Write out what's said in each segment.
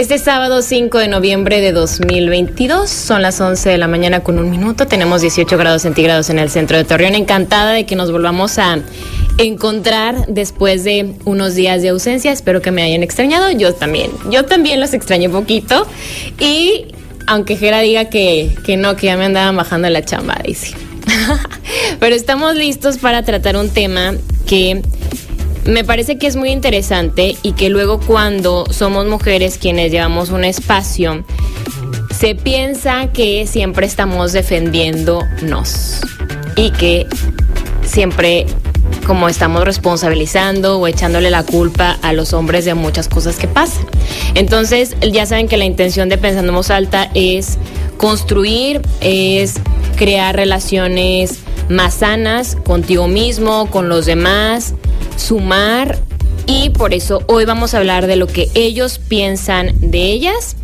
este sábado 5 de noviembre de 2022, son las 11 de la mañana con un minuto, tenemos 18 grados centígrados en el centro de Torreón, encantada de que nos volvamos a encontrar después de unos días de ausencia, espero que me hayan extrañado, yo también, yo también los extrañé poquito. Y aunque Jera diga que, que no, que ya me andaban bajando la chamba, dice. Pero estamos listos para tratar un tema que me parece que es muy interesante y que luego cuando somos mujeres quienes llevamos un espacio, se piensa que siempre estamos defendiéndonos y que siempre como estamos responsabilizando o echándole la culpa a los hombres de muchas cosas que pasan. Entonces, ya saben que la intención de Pensando en Voz Alta es construir, es crear relaciones más sanas contigo mismo, con los demás, sumar y por eso hoy vamos a hablar de lo que ellos piensan de ellas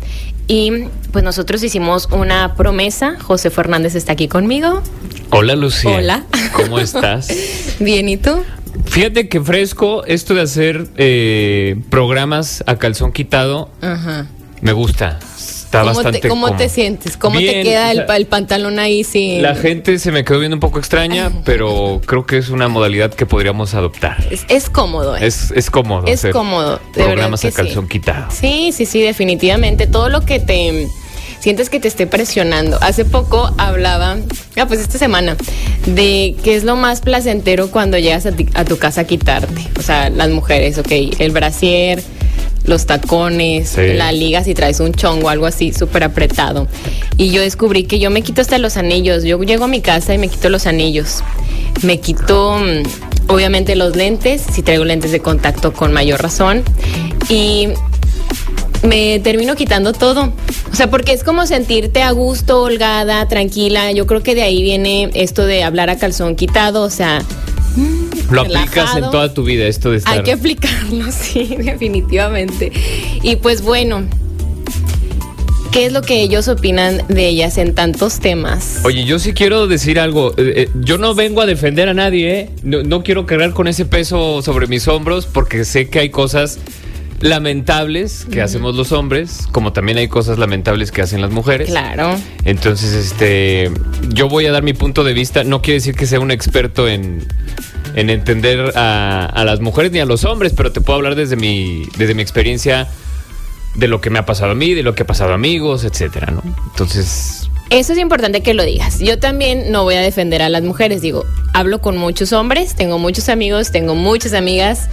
y pues nosotros hicimos una promesa, José Fernández está aquí conmigo. Hola Lucía. Hola. ¿Cómo estás? Bien, ¿y tú? Fíjate que fresco esto de hacer eh, programas a calzón quitado. Ajá. Me gusta. Está ¿Cómo, bastante te, cómo cómodo. te sientes? ¿Cómo te queda el, el pantalón ahí sin... La gente se me quedó viendo un poco extraña, pero creo que es una modalidad que podríamos adoptar. Es, es cómodo, ¿eh? Es, es cómodo. Es cómodo, de Programas a calzón sí. quitado. Sí, sí, sí, definitivamente. Todo lo que te sientes que te esté presionando. Hace poco hablaba, ah, pues esta semana, de qué es lo más placentero cuando llegas a, ti- a tu casa a quitarte. O sea, las mujeres, ok, el brasier, los tacones, Sí. la liga si traes un chongo, algo así súper apretado. Y yo descubrí que yo me quito hasta los anillos. Yo llego a mi casa y me quito los anillos. Me quito, mm, obviamente, los lentes, si traigo lentes de contacto con mayor razón. Y me termino quitando todo. O sea, porque es como sentirte a gusto, holgada, tranquila. Yo creo que de ahí viene esto de hablar a calzón quitado. O sea, Lo aplicas relajado. en toda tu vida, esto de estar. hay que aplicarlo, sí, definitivamente. Y pues bueno, ¿qué es lo que ellos opinan de ellas en tantos temas? Oye, yo sí quiero decir algo. Eh, eh, yo no vengo a defender a nadie, ¿eh? No, no quiero cargar con ese peso sobre mis hombros porque sé que hay cosas lamentables que hacemos los hombres, como también hay cosas lamentables que hacen las mujeres. Claro. Entonces, este, yo voy a dar mi punto de vista. No quiere decir que sea un experto en, en entender a, a las mujeres ni a los hombres, pero te puedo hablar desde mi, desde mi experiencia de lo que me ha pasado a mí, de lo que ha pasado a amigos, etcétera, ¿no? Entonces, Eso es importante que lo digas. Yo también no voy a defender a las mujeres. Digo, hablo con muchos hombres, tengo muchos amigos, tengo muchas amigas.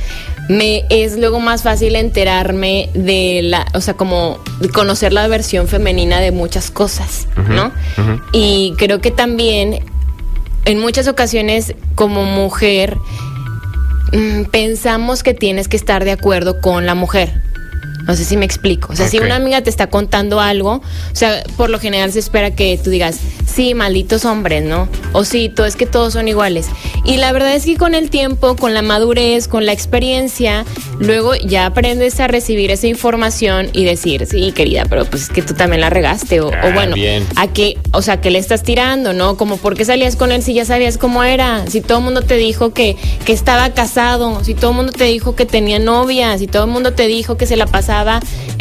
Me es luego más fácil enterarme de la, o sea, como conocer la versión femenina de muchas cosas, ¿no? Y creo que también en muchas ocasiones como mujer mm, pensamos que tienes que estar de acuerdo con la mujer. No sé si me explico. O sea, si una amiga te está contando algo, o sea, por lo general se espera que tú digas, sí, malditos hombres, ¿no? O sí, todo es que todos son iguales. Y la verdad es que con el tiempo, con la madurez, con la experiencia, luego ya aprendes a recibir esa información y decir, sí, querida, pero pues es que tú también la regaste. O, o Ah, bueno, bien. a qué, o sea, que le estás tirando, ¿no? Como por qué salías con él si ya sabías cómo era, si todo el mundo te dijo que, que estaba casado, si todo el mundo te dijo que tenía novia, si todo el mundo te dijo que se la pasaba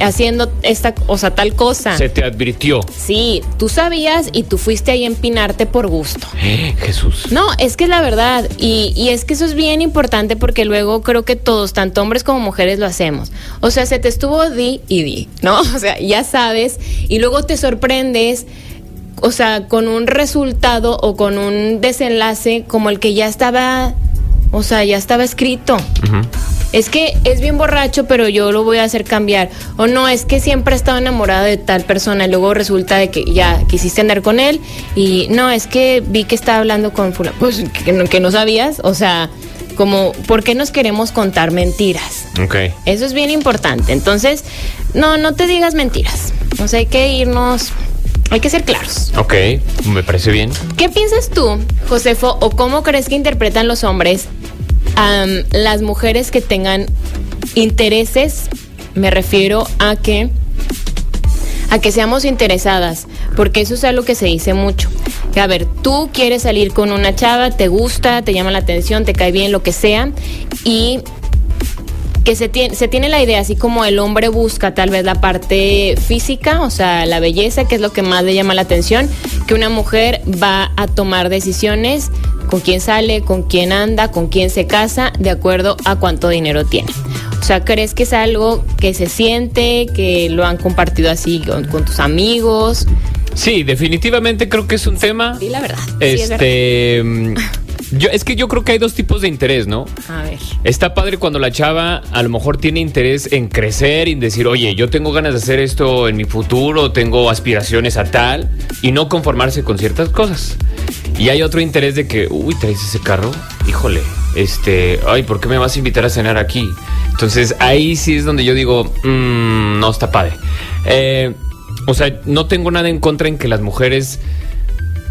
haciendo esta, o sea, tal cosa. se te advirtió. Sí, tú sabías y tú fuiste ahí a empinarte por gusto. Eh, Jesús. No, es que es la verdad. Y, y es que eso es bien importante porque luego creo que todos, tanto hombres como mujeres, lo hacemos. O sea, se te estuvo di y di, ¿no? O sea, ya sabes. Y luego te sorprendes, o sea, con un resultado o con un desenlace como el que ya estaba, o sea, ya estaba escrito. Es que es bien borracho, pero yo lo voy a hacer cambiar. O no, es que siempre he estado enamorada de tal persona y luego resulta de que ya quisiste andar con él y no, es que vi que estaba hablando con fulano. Pues que no, que no sabías, o sea, como, ¿por qué nos queremos contar mentiras? Ok. Eso es bien importante. Entonces, no, no te digas mentiras. O sea, hay que irnos, hay que ser claros. Ok, me parece bien. ¿Qué piensas tú, Josefo, o cómo crees que interpretan los hombres las mujeres que tengan intereses? Me refiero a que a que seamos interesadas, porque eso es algo que se dice mucho. A ver, tú quieres salir con una chava, te gusta, te llama la atención, te cae bien, lo que sea, y que se tiene, se tiene la idea, así como el hombre busca tal vez la parte física, o sea, la belleza, que es lo que más le llama la atención, que una mujer va a tomar decisiones con quién sale, con quién anda, con quién se casa, de acuerdo a cuánto dinero tiene. O sea, ¿crees que es algo que se siente, que lo han compartido así con, con tus amigos? Sí, definitivamente creo que es un tema. Sí, la verdad. Sí, es verdad. Yo, es que yo creo que hay dos tipos de interés, ¿no? A ver. Está padre cuando la chava a lo mejor tiene interés en crecer y en decir, oye, yo tengo ganas de hacer esto en mi futuro, tengo aspiraciones a tal, y no conformarse con ciertas cosas. Y hay otro interés de que, uy, traes ese carro, híjole, este, ay, ¿por qué me vas a invitar a cenar aquí? Entonces ahí sí es donde yo digo, "Mm, no está padre. Eh, o sea, no tengo nada en contra en que las mujeres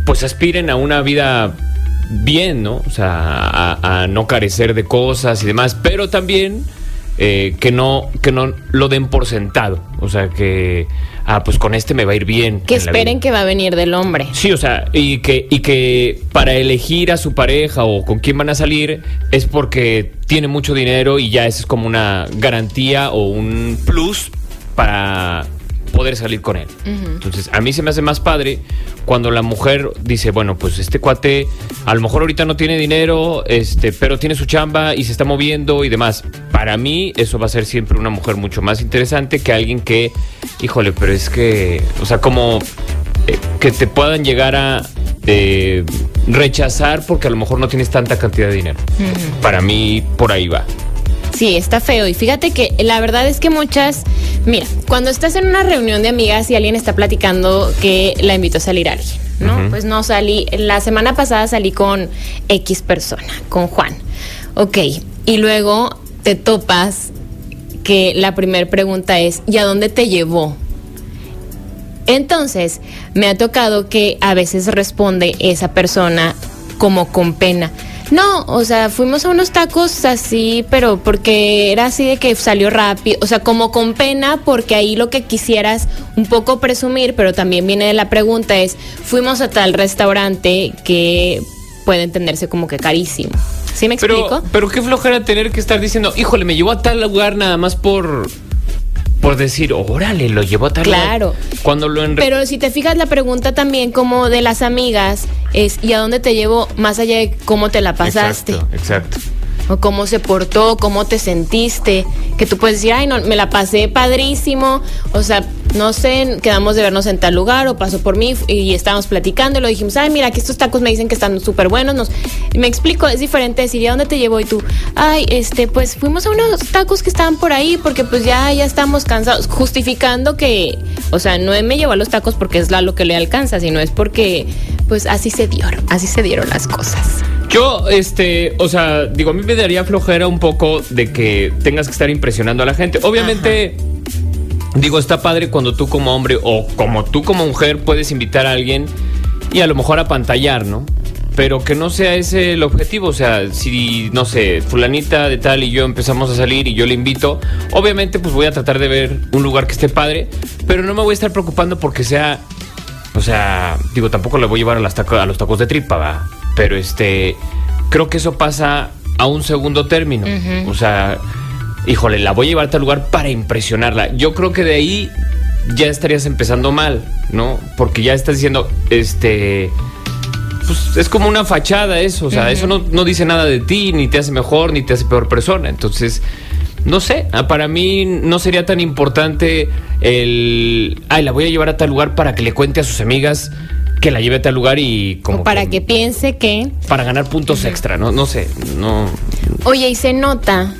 pues aspiren a una vida bien, ¿no? O sea, a, a no carecer de cosas y demás, pero también eh, que no que no lo den por sentado, o sea, que ah, pues con este me va a ir bien. Que esperen que va a venir del hombre. Sí, o sea, y que, y que para elegir a su pareja o con quién van a salir es porque tiene mucho dinero y ya eso es como una garantía o un plus para poder salir con él. Entonces, a mí se me hace más padre cuando la mujer dice, bueno, pues este cuate a lo mejor ahorita no tiene dinero, este, pero tiene su chamba y se está moviendo y demás. Para mí eso va a ser siempre una mujer mucho más interesante que alguien que, híjole, pero es que, o sea, como eh, que te puedan llegar a eh, rechazar porque a lo mejor no tienes tanta cantidad de dinero. Para mí por ahí va. Sí, está feo. Y fíjate que la verdad es que muchas, mira, cuando estás en una reunión de amigas y alguien está platicando que la invitó a salir a alguien, ¿no? Pues no salí, la semana pasada salí con X persona, con Juan. Ok, y luego te topas que la primera pregunta es, ¿y a dónde te llevó? Entonces, me ha tocado que a veces responde esa persona como con pena. No, o sea, fuimos a unos tacos así, pero porque era así de que salió rápido, o sea, como con pena, porque ahí lo que quisieras un poco presumir, pero también viene de la pregunta es, fuimos a tal restaurante que puede entenderse como que carísimo. ¿Sí me explico? Pero, pero qué flojera tener que estar diciendo, híjole, me llevó a tal lugar nada más por, por decir, órale, lo llevó a tal Claro. Cuando lo Pero si te fijas la pregunta también como de las amigas es ¿y a dónde te llevo más allá de cómo te la pasaste? Exacto, exacto. O cómo se portó, cómo te sentiste, que tú puedes decir, ay, no, me la pasé padrísimo, o sea, no sé, quedamos de vernos en tal lugar o pasó por mí y estábamos platicando y lo dijimos, ay, mira, que estos tacos me dicen que están súper buenos, nos... me explico, es diferente decir, ¿y a dónde te llevo? Y tú, ay, este, pues fuimos a unos tacos que estaban por ahí porque pues ya, ya estamos cansados, justificando que, o sea, no me llevó a los tacos porque es la lo que le alcanza, sino es porque, pues así se dieron, así se dieron las cosas. Yo, este, o sea, digo, a mí me daría flojera un poco de que tengas que estar impresionando a la gente. Obviamente, digo, está padre cuando tú como hombre o como tú como mujer puedes invitar a alguien y a lo mejor a pantallar, ¿no? Pero que no sea ese el objetivo. O sea, si, no sé, fulanita de tal y yo empezamos a salir y yo le invito, obviamente pues voy a tratar de ver un lugar que esté padre, pero no me voy a estar preocupando porque sea o sea, digo, tampoco le voy a llevar a, las taco- a los tacos de tripa, va. Pero este, creo que eso pasa a un segundo término. O sea, híjole, la voy a llevar a tal lugar para impresionarla. Yo creo que de ahí ya estarías empezando mal, ¿no? Porque ya estás diciendo, este, pues es como una fachada eso. O sea, eso no, no dice nada de ti, ni te hace mejor, ni te hace peor persona. Entonces, no sé, ah, para mí no sería tan importante el, ay, la voy a llevar a tal lugar para que le cuente a sus amigas que la lleve a tal lugar y como o para que piense que... para ganar puntos extra, no no sé, no Oye, y se nota,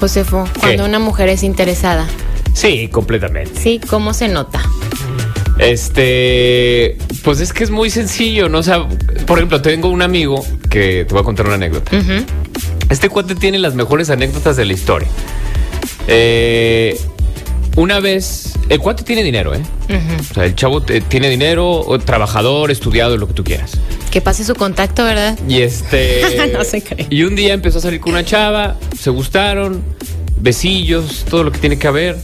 Josefo, cuando una mujer es interesada. Sí, completamente. Sí, ¿cómo se nota? Este, pues es que es muy sencillo, ¿no? O sea, por ejemplo, tengo un amigo que te voy a contar una anécdota. Este cuate tiene las mejores anécdotas de la historia. Eh, una vez, el cuate tiene dinero, ¿eh? O sea, el chavo te- tiene dinero, trabajador, estudiado, lo que tú quieras. Que pase su contacto, ¿verdad? Y este. No se cree. Y un día empezó a salir con una chava, se gustaron, besillos, todo lo que tiene que haber.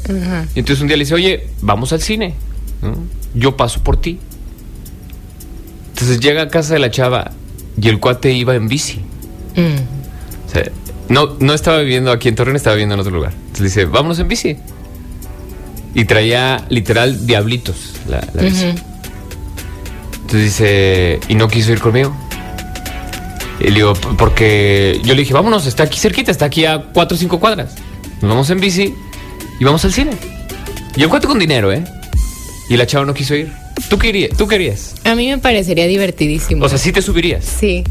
Y entonces un día le dice, oye, vamos al cine. ¿no? Yo paso por ti. Entonces llega a casa de la chava y el cuate iba en bici. Mm. O sea, no, no estaba viviendo aquí en Torreón, estaba viviendo en otro lugar. Entonces le dice, vámonos en bici. Y traía literal diablitos la, la bici. Entonces dice, y no quiso ir conmigo. Y le digo, "P- porque yo le dije, vámonos, está aquí cerquita, está aquí a cuatro o cinco cuadras. Nos vamos en bici y vamos al cine. Y el cuate con dinero, ¿eh? Y la chava no quiso ir. ¿Tú querías? ¿Tú querías? A mí me parecería divertidísimo. O sea, sí te subirías. sí.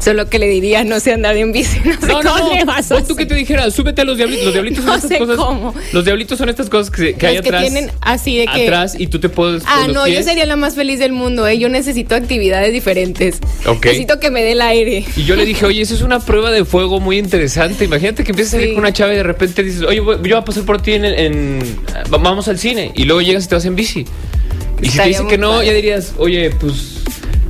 Solo que le diría, no sé andar en bici, no sé cómo le vas a tú que te dijera, súbete a los diablitos. Los diablitos son No estas sé cosas. cómo. Los diablitos son estas cosas que, hay Los que atrás. tienen así de que- Atrás y tú te puedes. Ah, no, yo sería la más feliz del mundo, ¿eh? Yo necesito actividades diferentes. Ok. Necesito que me dé el aire. Y yo le dije, oye, eso es una prueba de fuego muy interesante. Imagínate que empiezas a salir con una chava y de repente dices, oye, voy- yo voy a pasar por ti en, vamos al cine. Y luego llegas y te vas en bici. Y si te dice que no, ya dirías, oye, pues,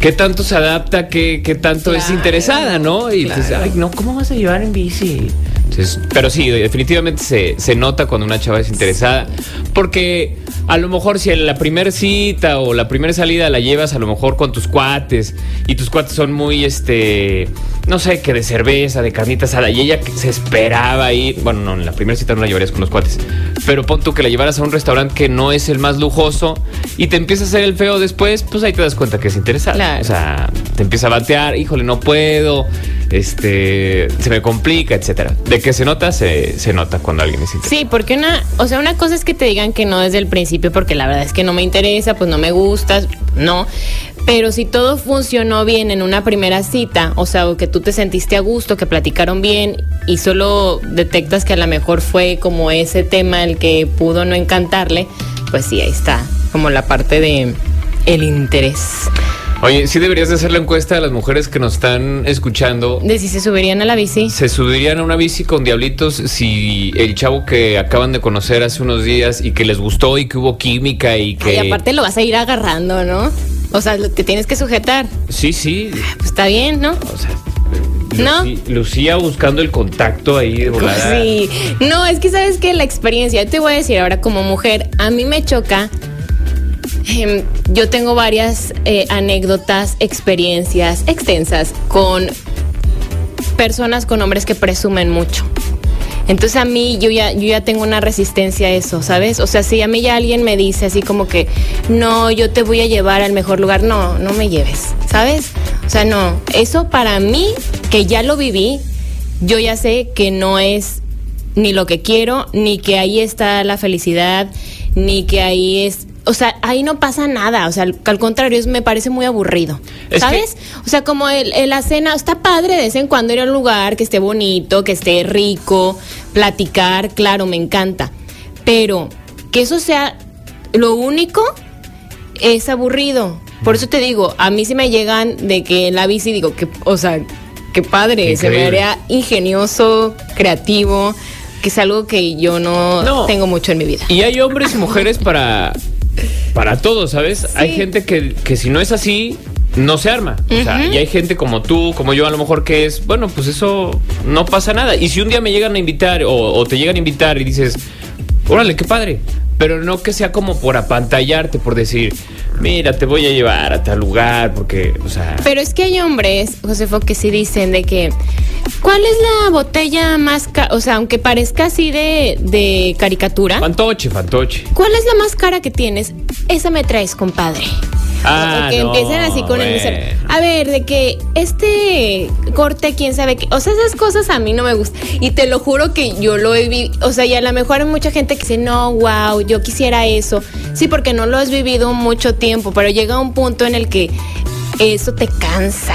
¿qué tanto se adapta? ¿Qué, qué tanto es interesada, no? Y dices, claro. ay, no, ¿cómo vas a llevar en bici? Entonces, pero sí, definitivamente se, se nota cuando una chava es interesada. Porque a lo mejor si en la primera cita o la primera salida la llevas a lo mejor con tus cuates y tus cuates son muy, este, no sé, que de cerveza, de carnita asada y ella se esperaba ir, bueno, no, en la primera cita no la llevarías con los cuates, pero pon tú que la llevaras a un restaurante que no es el más lujoso y te empieza a hacer el feo después, pues ahí te das cuenta que es interesada. Claro. O sea, te empieza a batear, híjole, no puedo, este, se me complica, etcétera. De que se nota, se, se nota cuando alguien es. Sí, porque una, o sea, una cosa es que te digan que no desde el principio, porque la verdad es que no me interesa, pues no me gustas, no. Pero si todo funcionó bien en una primera cita, o sea, o que tú te sentiste a gusto, que platicaron bien y solo detectas que a lo mejor fue como ese tema el que pudo no encantarle, pues sí, ahí está, como la parte de el interés. Oye, sí deberías de hacer la encuesta a las mujeres que nos están escuchando. De si se subirían a la bici. ¿Se subirían a una bici con diablitos si el chavo que acaban de conocer hace unos días y que les gustó y que hubo química y que... Y aparte lo vas a ir agarrando, ¿no? O sea, te tienes que sujetar. Sí, sí. Pues está bien, ¿no? O sea, ¿No? Lucía buscando el contacto ahí de volada. Sí, no, es que sabes que la experiencia, te voy a decir ahora como mujer, a mí me choca. Em, yo tengo varias eh, anécdotas, experiencias extensas con personas con hombres que presumen mucho. Entonces a mí yo ya, yo ya tengo una resistencia a eso, ¿sabes? O sea, si a mí ya alguien me dice así como que, no, yo te voy a llevar al mejor lugar, no, no me lleves, ¿sabes? O sea, no, eso para mí, que ya lo viví, yo ya sé que no es ni lo que quiero, ni que ahí está la felicidad, ni que ahí es... O sea, ahí no pasa nada, o sea, al, al contrario, es, me parece muy aburrido, Es ¿sabes? O sea, como el, el- la cena, está padre de vez en cuando ir a un lugar que esté bonito, que esté rico, platicar, claro, me encanta. Pero que eso sea lo único, es aburrido. Por eso te digo, a mí si me llegan de que en la bici digo que, o sea, qué padre, se me haría ingenioso, creativo, que es algo que yo no, No. tengo mucho en mi vida. Y hay hombres y mujeres para, para todo, ¿sabes? Hay gente que, que si no es así, no se arma. O sea, y hay gente como tú, como yo, a lo mejor que es, bueno, pues eso no pasa nada. Y si un día me llegan a invitar o, o te llegan a invitar y dices, órale, qué padre. Pero no que sea como por apantallarte, por decir, mira, te voy a llevar a tal lugar, porque, o sea. Pero es que hay hombres, Josefo, que sí dicen de que, ¿cuál es la botella más cara? O sea, aunque parezca así de, de caricatura, Fantoche, fantoche. ¿cuál es la más cara que tienes? Esa me traes, compadre. Ah, o que no, empiecen así con el mesero. A ver, de que este corte, quién sabe qué. O sea, esas cosas a mí no me gustan. Y te lo juro que yo lo he vivido. O sea, y a lo mejor hay mucha gente que dice, no, wow, yo quisiera eso. Sí, porque no lo has vivido mucho tiempo, pero llega un punto en el que eso te cansa.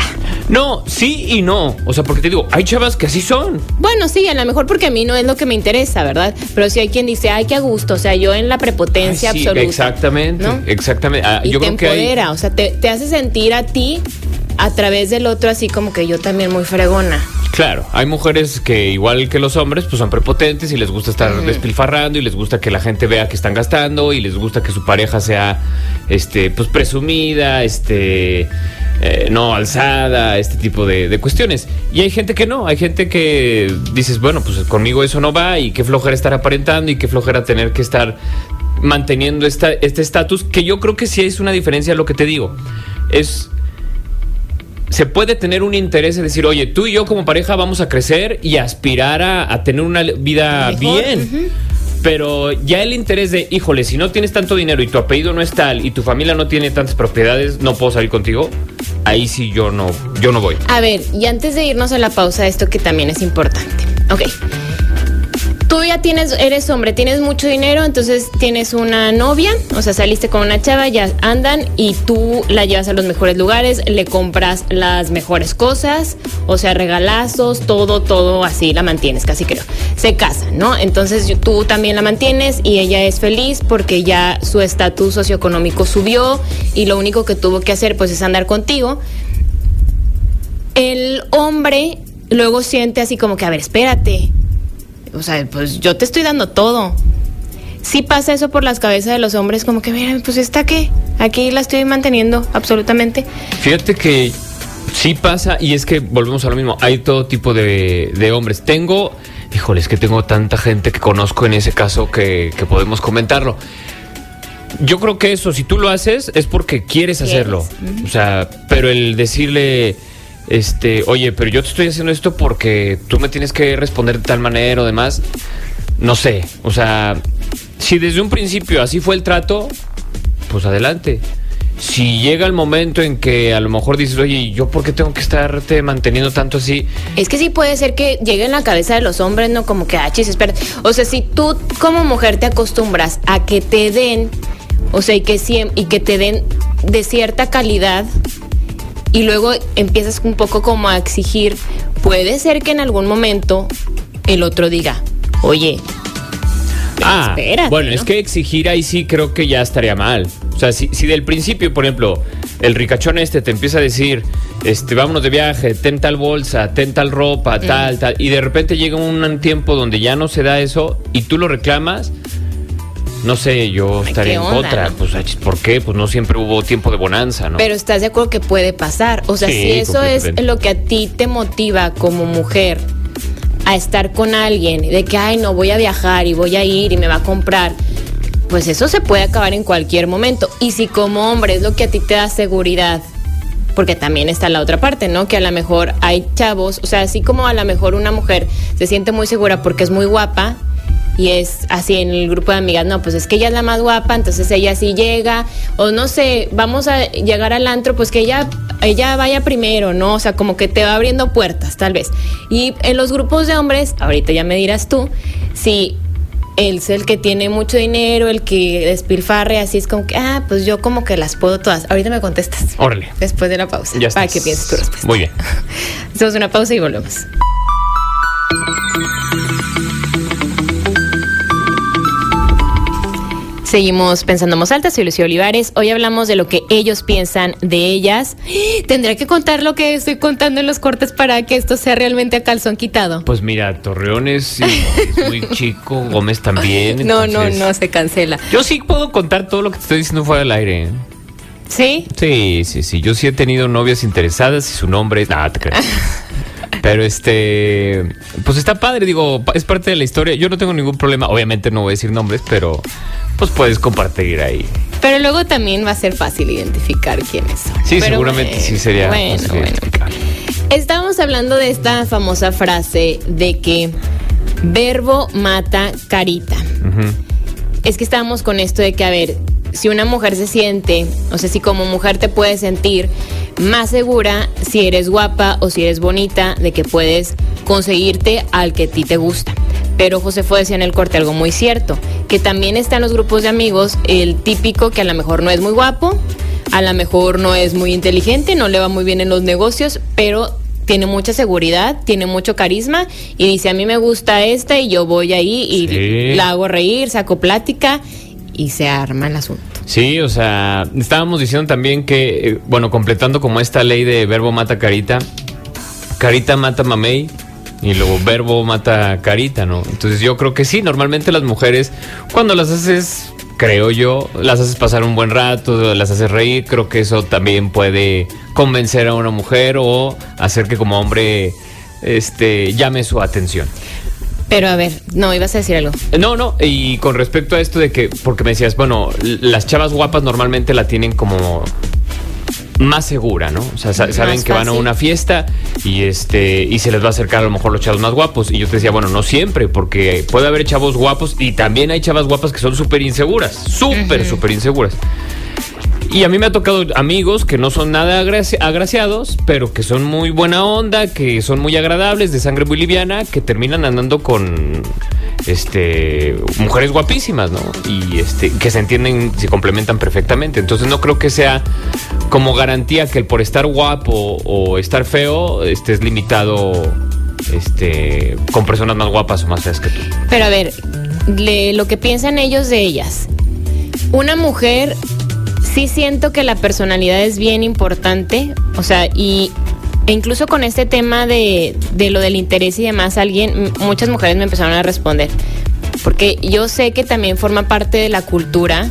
No, sí y no. O sea, porque te digo, hay chavas que así son. Bueno, sí, a lo mejor porque a mí no es lo que me interesa, ¿verdad? Pero si hay quien dice, ay, qué a gusto. O sea, yo en la prepotencia Ay, sí, absoluta. Exactamente, ¿no? exactamente. Ah, y yo te creo que hay. empodera, o sea, te, te hace sentir a ti a través del otro así como que yo también muy fregona. Claro, hay mujeres que igual que los hombres, pues son prepotentes y les gusta estar despilfarrando y les gusta que la gente vea que están gastando y les gusta que su pareja sea, este, pues presumida, este, eh, no alzada, este tipo de, de cuestiones. Y hay gente que no, hay gente que dices, bueno, pues conmigo eso no va y qué flojera estar aparentando y qué flojera tener que estar manteniendo esta, este estatus, que yo creo que sí es una diferencia lo que te digo. Es se puede tener un interés en decir, oye, tú y yo como pareja vamos a crecer y aspirar a, a tener una vida Mejor, bien. Pero ya el interés de, híjole, si no tienes tanto dinero y tu apellido no es tal y tu familia no tiene tantas propiedades, no puedo salir contigo. Ahí sí yo no, yo no voy. A ver, y antes de irnos a la pausa, esto que también es importante. Ok. Tú ya tienes, eres hombre, tienes mucho dinero, entonces tienes una novia, o sea, saliste con una chava, ya andan y tú la llevas a los mejores lugares, le compras las mejores cosas, o sea, regalazos, todo, todo así, la mantienes, casi creo. Se casan, ¿no? Entonces tú también la mantienes y ella es feliz porque ya su estatus socioeconómico subió y lo único que tuvo que hacer pues es andar contigo el hombre luego siente así como que, a ver, espérate. O sea, pues yo te estoy dando todo. Sí pasa eso por las cabezas de los hombres, como que, mira, pues está que aquí la estoy manteniendo absolutamente. Fíjate que sí pasa y es que volvemos a lo mismo. Hay todo tipo de, de hombres. Tengo, híjole, es que tengo tanta gente que conozco en ese caso que, que podemos comentarlo. Yo creo que eso, si tú lo haces, es porque quieres Quieres, hacerlo. O sea, pero el decirle, este, oye, pero yo te estoy haciendo esto porque tú me tienes que responder de tal manera o demás, no sé. O sea, si desde un principio así fue el trato, pues adelante. Si llega el momento en que a lo mejor dices, oye, ¿yo por qué tengo que estarte manteniendo tanto así? Es que sí puede ser que llegue en la cabeza de los hombres, ¿no? Como que, ah, chis, espera. O sea, si tú como mujer te acostumbras a que te den, o sea, y que, y que te den de cierta calidad, y luego empiezas un poco como a exigir, puede ser que en algún momento el otro diga, oye, Ah, espérate, bueno, ¿no? es que exigir ahí sí creo que ya estaría mal. O sea, si, si del principio, por ejemplo, el ricachón este te empieza a decir, este, vámonos de viaje, ten tal bolsa, ten tal ropa, Mm. tal, tal, y de repente llega un tiempo donde ya no se da eso y tú lo reclamas, no sé, yo estaría en contra. ¿no? Pues, ¿por qué? Pues no siempre hubo tiempo de bonanza, ¿no? Pero estás de acuerdo que puede pasar. O sea, Sí, si eso es lo que a ti te motiva como mujer a estar con alguien, de que, ay, no voy a viajar y voy a ir y me va a comprar, pues eso se puede acabar en cualquier momento. Y si como hombre es lo que a ti te da seguridad, porque también está la otra parte, ¿no? Que a lo mejor hay chavos, o sea, así como a lo mejor una mujer se siente muy segura porque es muy guapa y es así en el grupo de amigas, no, pues es que ella es la más guapa, entonces ella sí llega, o no sé, vamos a llegar al antro, pues que ella, ella vaya primero, ¿no? O sea, como que te va abriendo puertas, tal vez. Y en los grupos de hombres, ahorita ya me dirás tú, si él es el que tiene mucho dinero, el que despilfarre, así es como que, ah, pues yo como que las puedo todas. Ahorita me contestas. Órale. Después de la pausa. Ya para estás. que pienses tu respuesta. Muy bien. Hacemos una pausa y volvemos. Seguimos pensando en voz alta, soy Lucía Olivares. Hoy hablamos de lo que ellos piensan de ellas. Tendré que contar lo que estoy contando en los cortes para que esto sea realmente a calzón quitado. Pues mira, Torreón es, es muy chico, Gómez también. No, no, entonces- no, se cancela. Yo sí puedo contar todo lo que te estoy diciendo fuera del aire. ¿Sí? Sí, sí, sí. Yo sí he tenido novias interesadas y su nombre es. Nada, te creas. Pero este. Pues está padre, digo, es parte de la historia. Yo no tengo ningún problema. Obviamente no voy a decir nombres, pero pues puedes compartir ahí. Pero luego también va a ser fácil identificar quiénes son. Sí, Pero seguramente bueno, sí sería. Bueno, fácil bueno. identificar. Estábamos hablando de esta famosa frase de que verbo mata carita. Es que estábamos con esto de que, a ver, si una mujer se siente, o sea, si como mujer te puedes sentir más segura si eres guapa o si eres bonita, de que puedes conseguirte al que a ti te gusta. Pero José fue decía en el corte algo muy cierto, que también está en los grupos de amigos el típico que a lo mejor no es muy guapo, a lo mejor no es muy inteligente, no le va muy bien en los negocios, pero tiene mucha seguridad, tiene mucho carisma y dice, a mí me gusta esta y yo voy ahí y Sí. la hago reír, saco plática y se arma el asunto. Sí, o sea, estábamos diciendo también que, eh, bueno, completando como esta ley de verbo mata carita, carita mata mamey. Y luego verbo mata carita, ¿no? Entonces yo creo que sí, normalmente las mujeres, cuando las haces, creo yo, las haces pasar un buen rato, las haces reír, creo que eso también puede convencer a una mujer o hacer que como hombre este llame su atención. Pero a ver, no, ibas a decir algo. No, no, y con respecto a esto de que, porque me decías, bueno, las chavas guapas normalmente la tienen como más segura, ¿no? O sea, sa- saben que van a una fiesta y este y se les va a acercar a lo mejor los chavos más guapos. Y yo te decía, bueno, no siempre, porque puede haber chavos guapos y también hay chavas guapas que son súper inseguras, súper, súper inseguras. Y a mí me ha tocado amigos que no son nada agraci- agraciados, pero que son muy buena onda, que son muy agradables, de sangre muy liviana, que terminan andando con este mujeres guapísimas, ¿no? Y este que se entienden, se complementan perfectamente. Entonces no creo que sea como garantía que el por estar guapo o estar feo estés limitado este con personas más guapas o más feas que tú. Pero a ver, lo que piensan ellos de ellas. Una mujer, sí siento que la personalidad es bien importante. O sea, y e incluso con este tema de, de lo del interés y demás, alguien, muchas mujeres me empezaron a responder. Porque yo sé que también forma parte de la cultura.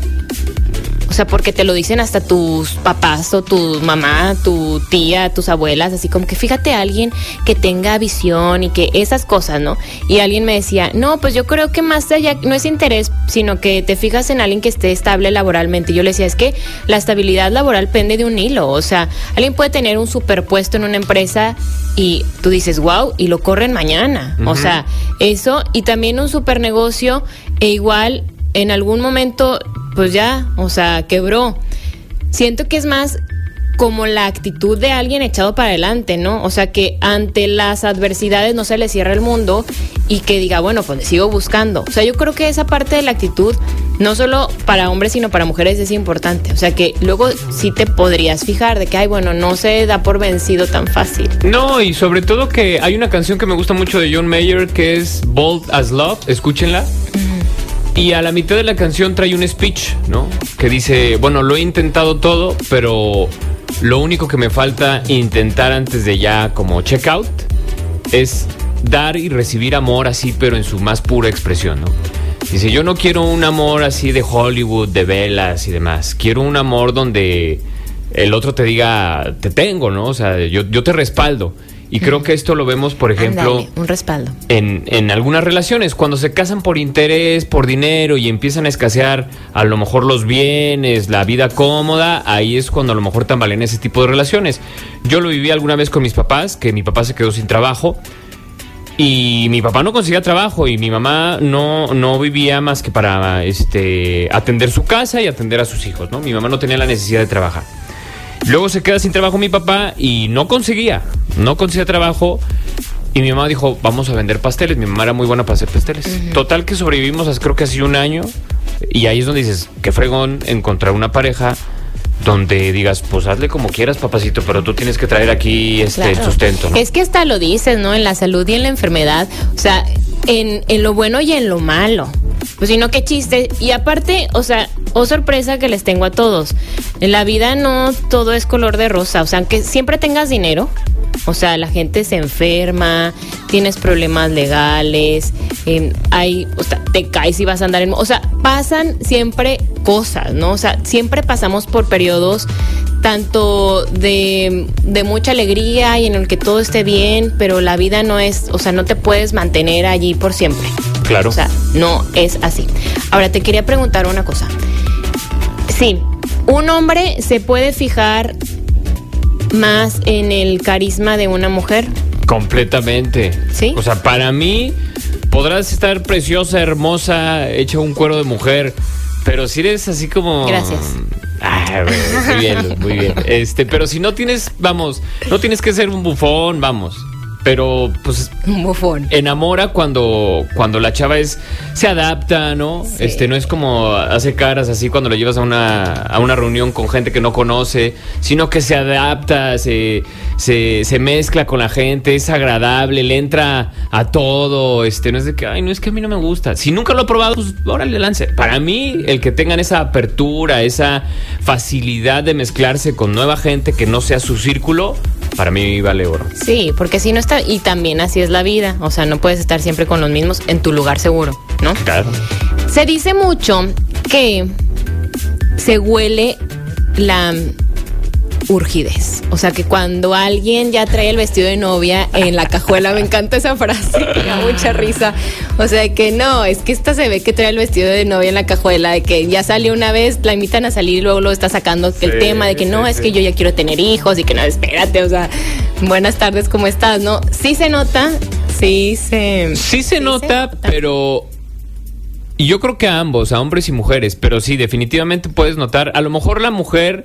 O sea, porque te lo dicen hasta tus papás o tu mamá, tu tía, tus abuelas, así como que fíjate a alguien que tenga visión y que esas cosas, ¿no? Y alguien me decía, no, pues yo creo que más allá no es interés, sino que te fijas en alguien que esté estable laboralmente. Yo le decía, es que la estabilidad laboral pende de un hilo, o sea, alguien puede tener un superpuesto en una empresa y tú dices, wow, y lo corren mañana. O sea, eso y también un super negocio e igual en algún momento pues ya, o sea, quebró. Siento que es más como la actitud de alguien echado para adelante, ¿no? O sea, que ante las adversidades no se le cierra el mundo y que diga, bueno, pues le sigo buscando. O sea, yo creo que esa parte de la actitud, no solo para hombres, sino para mujeres es importante. O sea, que luego sí te podrías fijar de que, ay, bueno, no se da por vencido tan fácil. No, y sobre todo que hay una canción que me gusta mucho de John Mayer que es Bold as Love, escúchenla. Y a la mitad de la canción trae un speech, ¿no? Que dice, bueno, lo he intentado todo, pero lo único que me falta intentar antes de ya como check out es dar y recibir amor así, pero en su más pura expresión, ¿no? Dice, yo no quiero un amor así de Hollywood, de velas y demás. Quiero un amor donde el otro te diga, te tengo, ¿no? O sea, yo te respaldo. Y creo que esto lo vemos, por ejemplo, un respaldo. en, en algunas relaciones, cuando se casan por interés, por dinero y empiezan a escasear a lo mejor los bienes, la vida cómoda, ahí es cuando a lo mejor tambalean ese tipo de relaciones. Yo lo viví alguna vez con mis papás, que mi papá se quedó sin trabajo y mi papá no conseguía trabajo y mi mamá no, no vivía más que para este, atender su casa y atender a sus hijos, ¿no? Mi mamá no tenía la necesidad de trabajar. Luego se queda sin trabajo mi papá y no conseguía, no conseguía trabajo. Y mi mamá dijo, vamos a vender pasteles. Mi mamá era muy buena para hacer pasteles. Total que sobrevivimos creo que así un año. Y ahí es donde dices, qué fregón encontrar una pareja donde digas, pues hazle como quieras, papacito, pero tú tienes que traer aquí este Claro. sustento, ¿no? Es que hasta lo dices, ¿no? En la salud y en la enfermedad. O sea, en, en lo bueno y en lo malo. Pues si no, qué chiste. Y aparte, o sea, oh sorpresa que les tengo a todos. En la vida no todo es color de rosa. O sea, aunque siempre tengas dinero. O sea, la gente se enferma, tienes problemas legales, eh, hay, o sea, te caes y vas a andar en... O sea, pasan siempre cosas, ¿no? O sea, siempre pasamos por periodos tanto de, de mucha alegría y en el que todo esté bien, pero la vida no es, o sea, no te puedes mantener allí por siempre. Claro. O sea, no es así. Ahora, te quería preguntar una cosa. Sí, un hombre se puede fijar más en el carisma de una mujer. Completamente. ¿Sí? O sea, para mí podrás estar preciosa, hermosa, hecha un cuero de mujer, pero si eres así como Gracias. Ah, muy bien, muy bien. Este, pero si no tienes, vamos, no tienes que ser un bufón, vamos. Pero pues Un bufón. enamora cuando cuando la chava es se adapta, ¿no? Sí. Este no es como hace caras así cuando lo llevas a una a una reunión con gente que no conoce, sino que se adapta, se se, se mezcla con la gente, es agradable, le entra a todo, este no es de que ay, no es que a mí no me gusta. Si nunca lo he probado, pues órale, lance. Para mí el que tengan esa apertura, esa facilidad de mezclarse con nueva gente que no sea su círculo para mí vale oro. Sí, porque si no está, y también así es la vida, o sea, no puedes estar siempre con los mismos en tu lugar seguro, ¿no? Claro. Se dice mucho que se huele la urgidez. O sea que cuando alguien ya trae el vestido de novia en la cajuela, me encanta esa frase, me da mucha risa. O sea que no, es que esta se ve que trae el vestido de novia en la cajuela, de que ya salió una vez, la invitan a salir y luego lo está sacando el tema de que no, es que yo ya quiero tener hijos y que no, espérate, o sea, buenas tardes, ¿cómo estás? No, sí se nota, sí se... Sí se nota, pero yo creo que a ambos, a hombres y mujeres, pero sí, definitivamente puedes notar, a lo mejor la mujer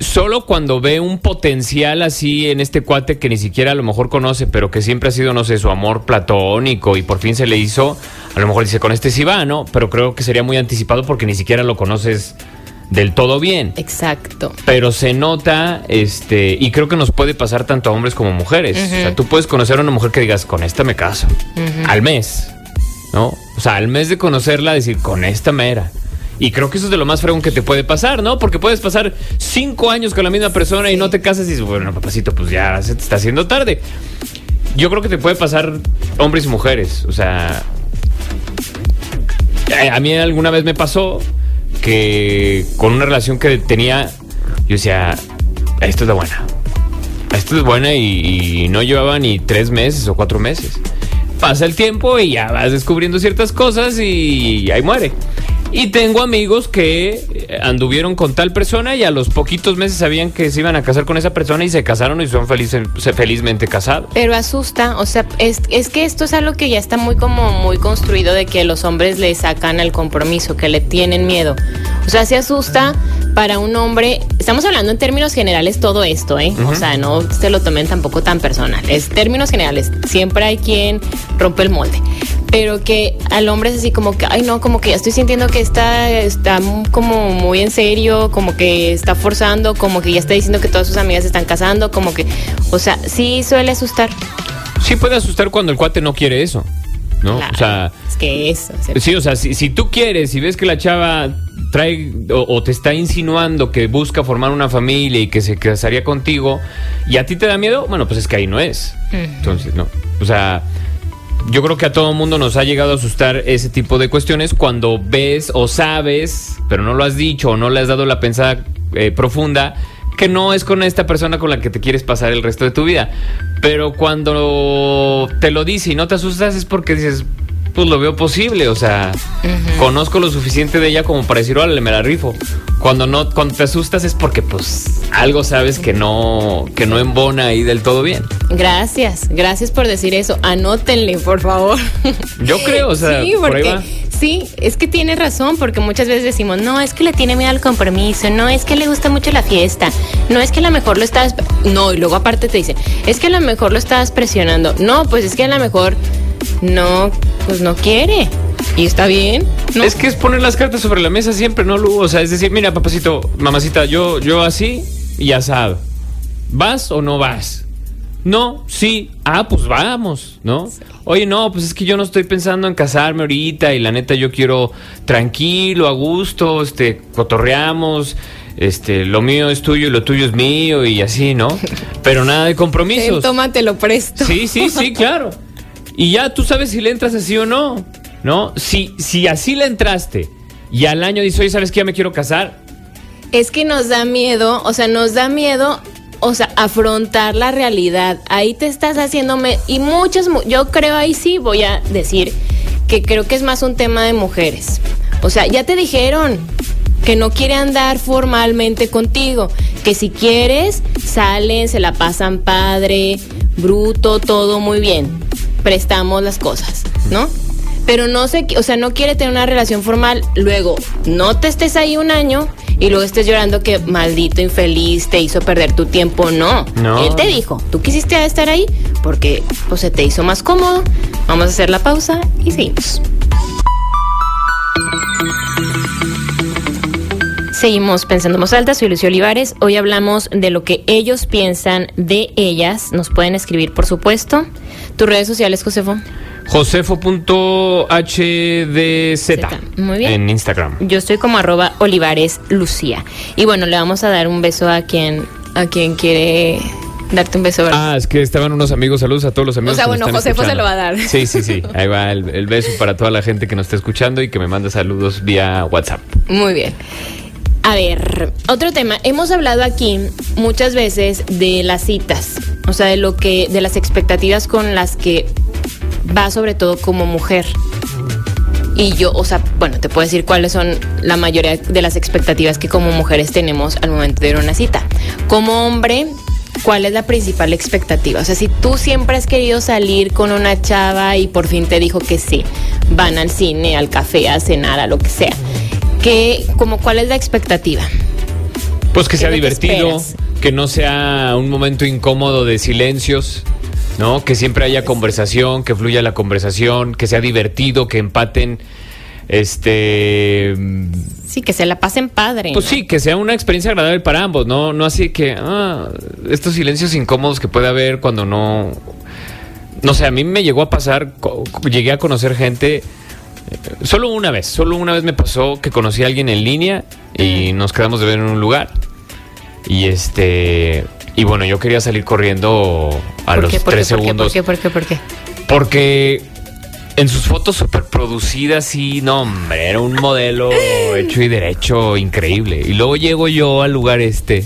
solo cuando ve un potencial así en este cuate que ni siquiera a lo mejor conoce, pero que siempre ha sido, no sé, su amor platónico y por fin se le hizo, a lo mejor dice, con este sí va, ¿no? Pero creo que sería muy anticipado porque ni siquiera lo conoces del todo bien. Exacto. Pero se nota, este, y creo que nos puede pasar tanto a hombres como a mujeres. O sea, tú puedes conocer a una mujer que digas, con esta me caso. Al mes, ¿no? O sea, al mes de conocerla, decir, con esta me era. Y creo que eso es de lo más fregón que te puede pasar, ¿no? Porque puedes pasar cinco años con la misma persona y no te casas y dices, bueno, papacito, pues ya se te está haciendo tarde. Yo creo que te puede pasar hombres y mujeres. O sea, eh, a mí alguna vez me pasó que con una relación que tenía, yo decía, esto es la buena. Esto es buena y, y no llevaba ni tres meses o cuatro meses. Pasa el tiempo y ya vas descubriendo ciertas cosas y ahí muere. Y tengo amigos que eh, anduvieron con tal persona y a los poquitos meses sabían que se iban a casar con esa persona y se casaron y son felices, felizmente casados. Pero asusta, o sea, es, es que esto es algo que ya está muy como muy construido de que los hombres le sacan al compromiso, que le tienen miedo. O sea, se asusta para un hombre, estamos hablando en términos generales todo esto, ¿eh? O sea, no se lo tomen tampoco tan personal, es términos generales, siempre hay quien rompe el molde pero que al hombre es así como que, ay no, como que ya estoy sintiendo que está, está como muy en serio, como que está forzando, como que ya está diciendo que todas sus amigas se están casando, como que, o sea, sí suele asustar. Sí puede asustar cuando el cuate no quiere eso. ¿no? Claro, o sea, es que eso. sí, o sea, si, si tú quieres y ves que la chava trae o, o te está insinuando que busca formar una familia y que se casaría contigo y a ti te da miedo, bueno, pues es que ahí no es. Entonces, no. O sea, yo creo que a todo mundo nos ha llegado a asustar ese tipo de cuestiones cuando ves o sabes, pero no lo has dicho o no le has dado la pensada eh, profunda, que no es con esta persona con la que te quieres pasar el resto de tu vida. Pero cuando te lo dice y no te asustas es porque dices, pues lo veo posible, o sea, conozco lo suficiente de ella como para decir, órale, me la rifo. Cuando no, cuando te asustas es porque pues algo sabes que no, que no embona ahí del todo bien. Gracias, gracias por decir eso. Anótenle, por favor. Yo creo, o sea, sí, por ahí porque va. sí, es que tiene razón, porque muchas veces decimos, no, es que le tiene miedo al compromiso, no, es que le gusta mucho la fiesta, no, es que a lo mejor lo estás, no, y luego aparte te dicen, es que a lo mejor lo estás presionando, no, pues es que a lo mejor no, pues no quiere, y está bien, ¿no? Es que es poner las cartas sobre la mesa siempre, ¿no, Lu? O sea, es decir, mira, papacito, mamacita, yo, yo así y asado. ¿Vas o no vas? No, sí. Ah, pues vamos, ¿no? Oye, no, pues es que yo no estoy pensando en casarme ahorita y la neta yo quiero tranquilo, a gusto, este, cotorreamos, este, lo mío es tuyo y lo tuyo es mío y así, ¿no? Pero nada de compromisos. tómate lo presto. Sí, sí, sí, claro. Y ya tú sabes si le entras así o no, ¿no? Si, si así le entraste y al año dices, oye, ¿sabes que ya me quiero casar? Es que nos da miedo, o sea, nos da miedo, o sea, afrontar la realidad. Ahí te estás haciéndome, y muchas, mu- yo creo ahí sí voy a decir que creo que es más un tema de mujeres. O sea, ya te dijeron que no quiere andar formalmente contigo, que si quieres, salen, se la pasan padre, bruto, todo muy bien. Prestamos las cosas, ¿no? pero no sé, o sea, no quiere tener una relación formal, luego no te estés ahí un año y luego estés llorando que maldito infeliz te hizo perder tu tiempo, no. No. Él te dijo, tú quisiste estar ahí porque pues se te hizo más cómodo. Vamos a hacer la pausa y seguimos. Seguimos pensando en voz alta, soy Lucio Olivares. Hoy hablamos de lo que ellos piensan de ellas. Nos pueden escribir, por supuesto. Tus redes sociales, Josefo. Josefo.hdz Muy bien. en Instagram. Yo estoy como arroba Olivares Lucía. Y bueno, le vamos a dar un beso a quien a quien quiere darte un beso. ¿verdad? Ah, es que estaban unos amigos, saludos a todos los amigos. O sea, que nos bueno, están Josefo se escuchando. lo va a dar. Sí, sí, sí. Ahí va el, el beso para toda la gente que nos está escuchando y que me manda saludos vía WhatsApp. Muy bien. A ver, otro tema. Hemos hablado aquí muchas veces de las citas, o sea, de lo que, de las expectativas con las que va sobre todo como mujer. Y yo, o sea, bueno, te puedo decir cuáles son la mayoría de las expectativas que como mujeres tenemos al momento de ir a una cita. Como hombre, ¿cuál es la principal expectativa? O sea, si tú siempre has querido salir con una chava y por fin te dijo que sí, van al cine, al café, a cenar, a lo que sea. ¿Qué, como, ¿Cuál es la expectativa? Pues que ¿Qué sea que divertido, que no sea un momento incómodo de silencios, ¿no? Que siempre haya conversación, que fluya la conversación, que sea divertido, que empaten. Este. Sí, que se la pasen padre. Pues ¿no? sí, que sea una experiencia agradable para ambos, ¿no? No así que. ah, estos silencios incómodos que puede haber cuando no. No sé, a mí me llegó a pasar, llegué a conocer gente. Eh, Solo una vez, solo una vez me pasó que conocí a alguien en línea y nos quedamos de ver en un lugar. Y este. Y bueno, yo quería salir corriendo a ¿Por los tres segundos. ¿Por qué? ¿Por qué? ¿Por qué? Porque en sus fotos súper producidas, sí, no, hombre, era un modelo hecho y derecho increíble. Y luego llego yo al lugar este.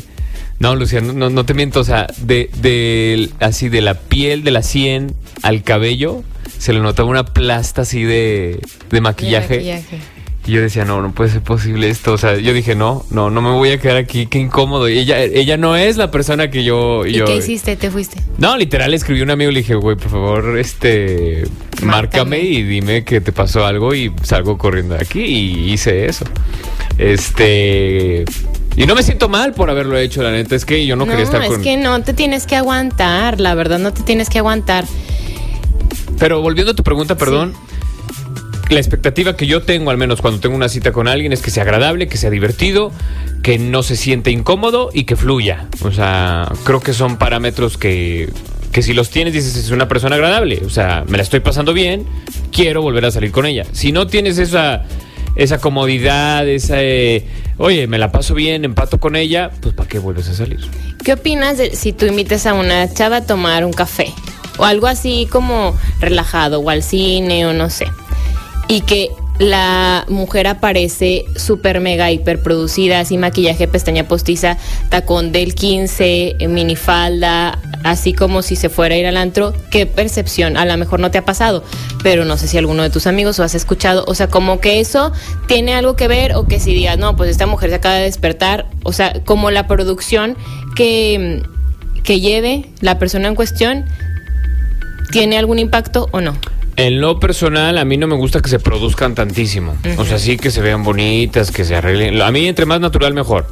No, Luciano, no, no te miento, o sea, de, de- así de la piel, de la sien al cabello, se le notaba una plasta así de, de maquillaje. maquillaje. Y yo decía, no, no puede ser posible esto. O sea, yo dije, no, no, no me voy a quedar aquí, qué incómodo. Y ella, ella no es la persona que yo. ¿Y yo qué hiciste? ¿Te fuiste? no, literal, escribí a un amigo y le dije, güey, por favor, este, márcame. Márcame. y dime que te pasó algo y salgo corriendo de aquí y hice eso. Este, y no me siento mal por haberlo hecho, la neta, es que yo no, quería estar es con... que no te tienes que aguantar, la verdad, no te tienes que aguantar. Pero volviendo a tu pregunta, perdón. La expectativa que yo tengo, al menos cuando tengo una cita con alguien, es que sea agradable, que sea divertido, que no se siente incómodo y que fluya. O sea, creo que son parámetros que, que si los tienes, dices, es una persona agradable. O sea, me la estoy pasando bien, quiero volver a salir con ella. Si no tienes esa, esa comodidad, esa, eh, oye, me la paso bien, empato con ella, pues ¿para qué vuelves a salir? ¿Qué opinas de si tú invitas a una chava a tomar un café? O algo así como relajado, o al cine, o no sé. Y que la mujer aparece súper mega hiper producida, así maquillaje, pestaña postiza, tacón del 15, eh, minifalda, así como si se fuera a ir al antro. ¿Qué percepción? A lo mejor no te ha pasado, pero no sé si alguno de tus amigos o has escuchado. O sea, como que eso tiene algo que ver o que si digas, no, pues esta mujer se acaba de despertar. O sea, como la producción que, que lleve la persona en cuestión, ¿tiene algún impacto o no? En lo personal, a mí no me gusta que se produzcan tantísimo. O sea, sí que se vean bonitas, que se arreglen. A mí, entre más natural, mejor.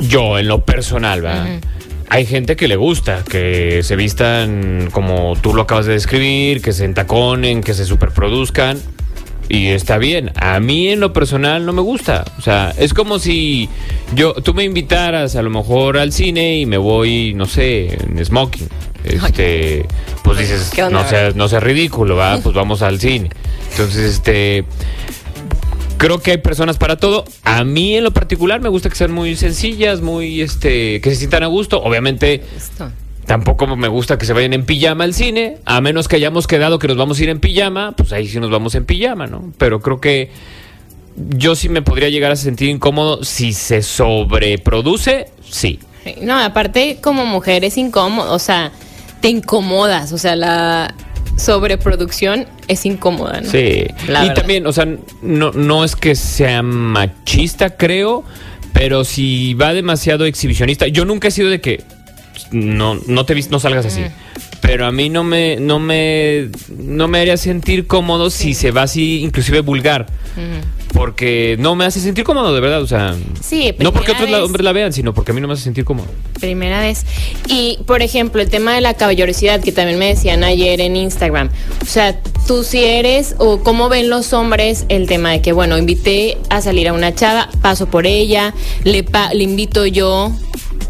Yo, en lo personal, ¿verdad? Hay gente que le gusta que se vistan como tú lo acabas de describir, que se entaconen, que se superproduzcan. Y está bien. A mí en lo personal no me gusta. O sea, es como si yo, tú me invitaras a lo mejor al cine y me voy, no sé, en smoking. Este, pues dices, ¿Qué onda, no seas, no seas ridículo, ¿va? Pues vamos al cine. Entonces, este, creo que hay personas para todo. A mí en lo particular me gusta que sean muy sencillas, muy, este, que se sientan a gusto. Obviamente, Esto. Tampoco me gusta que se vayan en pijama al cine, a menos que hayamos quedado que nos vamos a ir en pijama, pues ahí sí nos vamos en pijama, ¿no? Pero creo que yo sí me podría llegar a sentir incómodo si se sobreproduce, sí. No, aparte como mujer es incómodo, o sea, te incomodas, o sea, la sobreproducción es incómoda, ¿no? Sí. La y verdad. también, o sea, no, no es que sea machista, creo, pero si va demasiado exhibicionista, yo nunca he sido de que no, no te no salgas así. Pero a mí no me, no me, no me haría sentir cómodo si se va así, inclusive vulgar. Porque no me hace sentir cómodo, de verdad. O sea, Sí, no porque otros la- hombres la vean, sino porque a mí no me hace sentir cómodo. Primera vez. Y, por ejemplo, el tema de la caballerosidad, que también me decían ayer en Instagram. O sea, tú si eres, o cómo ven los hombres el tema de que, bueno, invité a salir a una chava, paso por ella, le, pa- le invito yo,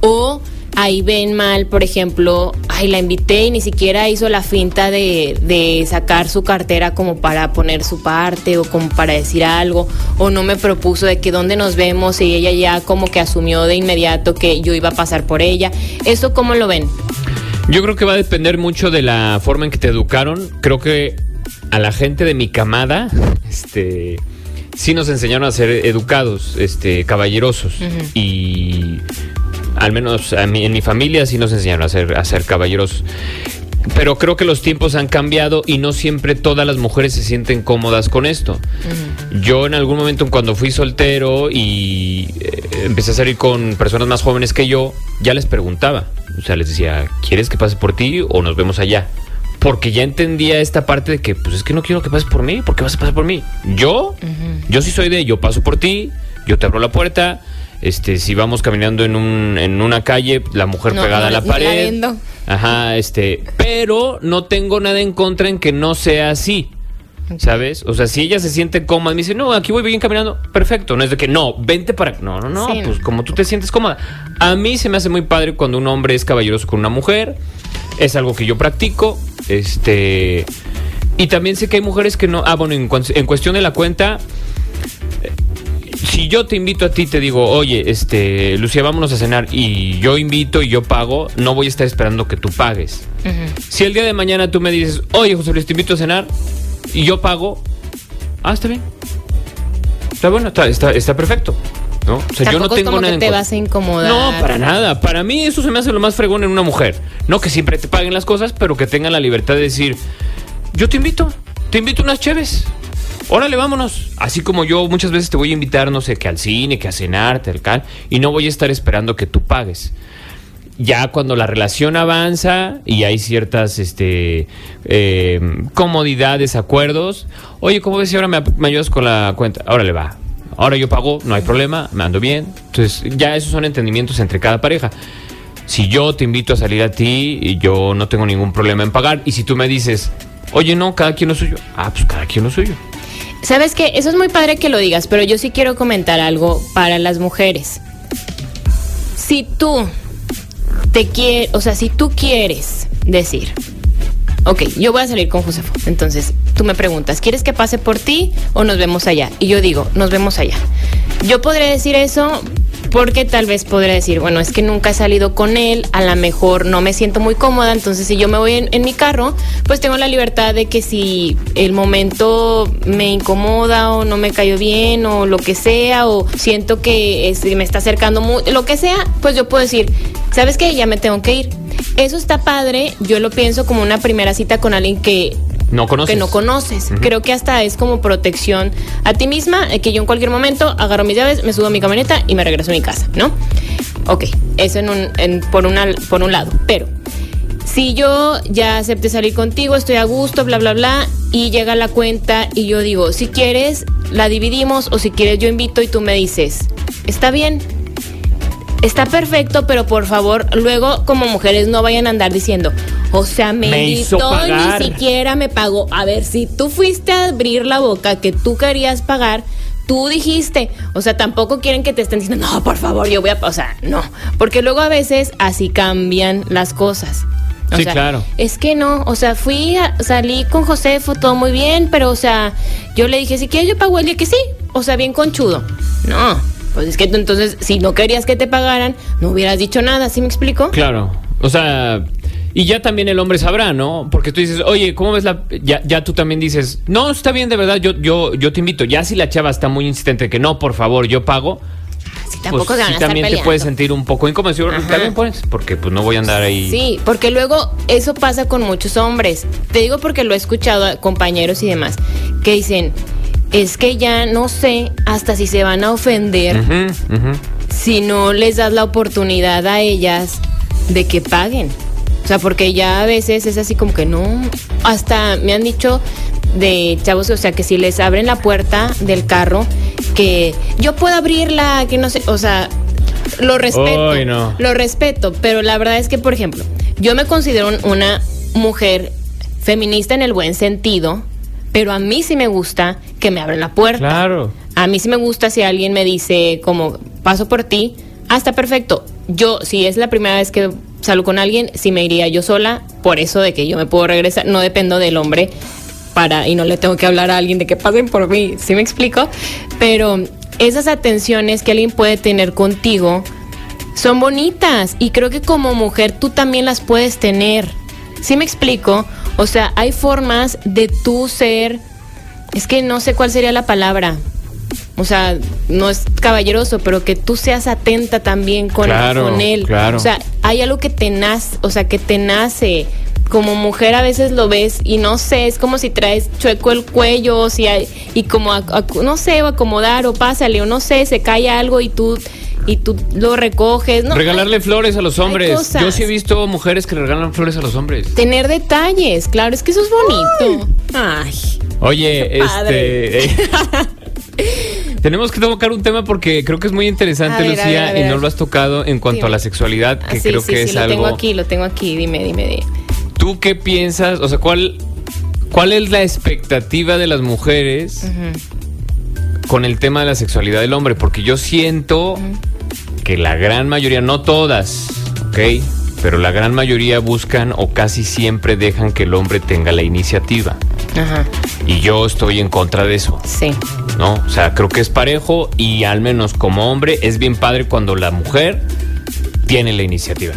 o ahí ven mal, por ejemplo, ay, la invité y ni siquiera hizo la finta de, de, sacar su cartera como para poner su parte o como para decir algo, o no me propuso de que dónde nos vemos y ella ya como que asumió de inmediato que yo iba a pasar por ella. ¿Eso cómo lo ven? Yo creo que va a depender mucho de la forma en que te educaron. Creo que a la gente de mi camada, este sí nos enseñaron a ser educados, este, caballerosos. Y al menos a mí, en mi familia sí nos enseñaron a ser, a ser caballerosos. Pero creo que los tiempos han cambiado y no siempre todas las mujeres se sienten cómodas con esto. Yo en algún momento cuando fui soltero y eh, empecé a salir con personas más jóvenes que yo, ya les preguntaba. O sea, les decía, ¿quieres que pase por ti o nos vemos allá? porque ya entendía esta parte de que, pues es que no quiero que pases por mí, porque vas a pasar por mí. Yo, yo sí soy de, yo paso por ti, yo te abro la puerta, este, si vamos caminando en, un, en una calle, la mujer pegada a la pared. ajá, este, pero no tengo nada en contra en que no sea así. ¿Sabes? O sea, si ella se siente cómoda, me dice, no, aquí voy bien caminando, perfecto. No es de que, no, vente para. No, no, no, pues como tú te sientes cómoda. A mí se me hace muy padre cuando un hombre es caballeroso con una mujer. Es algo que yo practico. Este. Y también sé que hay mujeres que no. Ah, bueno, en, en cuestión de la cuenta. Si yo te invito a ti, te digo, oye, este, Lucía, vámonos a cenar y yo invito y yo pago, no voy a estar esperando que tú pagues. Si el día de mañana tú me dices, oye, José Luis, te invito a cenar y yo pago, ah, está bien. Está bueno, está, está, está perfecto. ¿no? O sea, yo no tengo nada que te vas a incomodar. No, para nada. Para mí eso se me hace lo más fregón en una mujer. No que siempre te paguen las cosas, pero que tengan la libertad de decir, yo te invito, te invito unas chéves. Órale, vámonos. Así como yo muchas veces te voy a invitar, no sé, que al cine, que a cenar, tal, cal, y no voy a estar esperando que tú pagues ya cuando la relación avanza y hay ciertas este, eh, comodidades, acuerdos, oye, ¿cómo ves si ahora me, me, ayudas con la cuenta? Ahora le va. Ahora yo pago, no hay problema, me ando bien. Entonces, ya esos son entendimientos entre cada pareja. Si yo te invito a salir a ti, y yo no tengo ningún problema en pagar. Y si tú me dices, oye, no, cada quien lo suyo. Ah, pues cada quien lo suyo. Sabes que eso es muy padre que lo digas, pero yo sí quiero comentar algo para las mujeres. Si tú te quiere, o sea, si tú quieres decir, ok, yo voy a salir con Josefo, entonces tú me preguntas, ¿quieres que pase por ti o nos vemos allá? Y yo digo, nos vemos allá. Yo podré decir eso porque tal vez podría decir, bueno, es que nunca he salido con él, a lo mejor no me siento muy cómoda, entonces si yo me voy en, mi carro, pues tengo la libertad de que si el momento me incomoda o no me cayó bien o lo que sea, o siento que me está acercando mucho, lo que sea, pues yo puedo decir, ¿sabes qué? Ya me tengo que ir. Eso está padre, yo lo pienso como una primera cita con alguien que no conoces. Que no conoces. Creo que hasta es como protección a ti misma, eh, que yo en cualquier momento agarro mis llaves, me subo a mi camioneta y me regreso a mi casa, ¿no? Ok, eso en un, por, una, por un lado. Pero si yo ya acepté salir contigo, estoy a gusto, bla, bla, bla, y llega la cuenta y yo digo, si quieres, la dividimos o si quieres, yo invito y tú me dices, está bien, está perfecto, pero por favor, luego como mujeres no vayan a andar diciendo, o sea, me, me y ni siquiera me pagó. A ver, si tú fuiste a abrir la boca que tú querías pagar, tú dijiste, o sea, tampoco quieren que te estén diciendo, no, por favor, yo voy a, o sea, no, porque luego a veces así cambian las cosas. sí, claro. Es que no, o sea, fui, a, salí con José, fue todo muy bien, pero, o sea, yo le dije, si quieres yo pago el día que sí, o sea, bien conchudo. No, pues es que tú entonces, si no querías que te pagaran, no hubieras dicho nada, ¿sí me explico? Claro. O sea, y ya también el hombre sabrá, ¿no? Porque tú dices, oye, ¿cómo ves la...? Ya, ya tú también dices, no, está bien, de verdad, yo, yo, yo te invito. Ya si la chava está muy insistente que no, por favor, yo pago... Sí, tampoco pues, sí, también te puedes sentir un poco incómodo. También pones, porque pues no voy a andar ahí. Sí, porque luego eso pasa con muchos hombres. Te digo porque lo he escuchado a compañeros y demás, que dicen, es que ya no sé hasta si se van a ofender si no les das la oportunidad a ellas de que paguen. O sea, porque ya a veces es así como que no, hasta me han dicho de chavos, o sea, que si les abren la puerta del carro, que yo puedo abrirla, que no sé, o sea, lo respeto, lo respeto, pero la verdad es que, por ejemplo, yo me considero una mujer feminista en el buen sentido, pero a mí sí me gusta que me abran la puerta. Claro. A mí sí me gusta si alguien me dice como paso por ti, hasta ah, perfecto. yo, si es la primera vez que salgo con alguien, sí me iría yo sola, por eso de que yo me puedo regresar, no dependo del hombre para y no le tengo que hablar a alguien de que pasen por mí, ¿sí me explico? Pero esas atenciones que alguien puede tener contigo son bonitas y creo que como mujer tú también las puedes tener. ¿Sí me explico? O sea, hay formas de tú ser, es que no sé cuál sería la palabra. O sea, no es caballeroso, pero que tú seas atenta también con, Claro, con él. claro. O sea, hay algo que te nace, o sea, que te nace. Como mujer a veces lo ves y no sé, es como si traes chueco el cuello, o si hay, y como, ac- no sé, o acomodar o pásale, o no sé, se cae algo y tú, y tú lo recoges. No, Regalarle flores a los hombres. Yo sí he visto mujeres que regalan flores a los hombres. Tener detalles, claro, es que eso es bonito. Ay. Oye, padre. este. eh, tenemos que tocar un tema porque creo que es muy interesante, a Lucía, ver, a ver, y no lo has tocado en cuanto Dime. a la sexualidad, que Ah, sí, creo sí, que sí, es lo algo. tengo aquí, lo tengo aquí, dime, dime, dime. ¿Tú qué piensas? O sea, ¿cuál, cuál es la expectativa de las mujeres con el tema de la sexualidad del hombre? Porque yo siento que la gran mayoría, no todas, ¿ok? Pero la gran mayoría buscan o casi siempre dejan que el hombre tenga la iniciativa. Ajá, Y yo estoy en contra de eso. sí. ¿no? O sea, creo que es parejo y al menos como hombre es bien padre cuando la mujer tiene la iniciativa.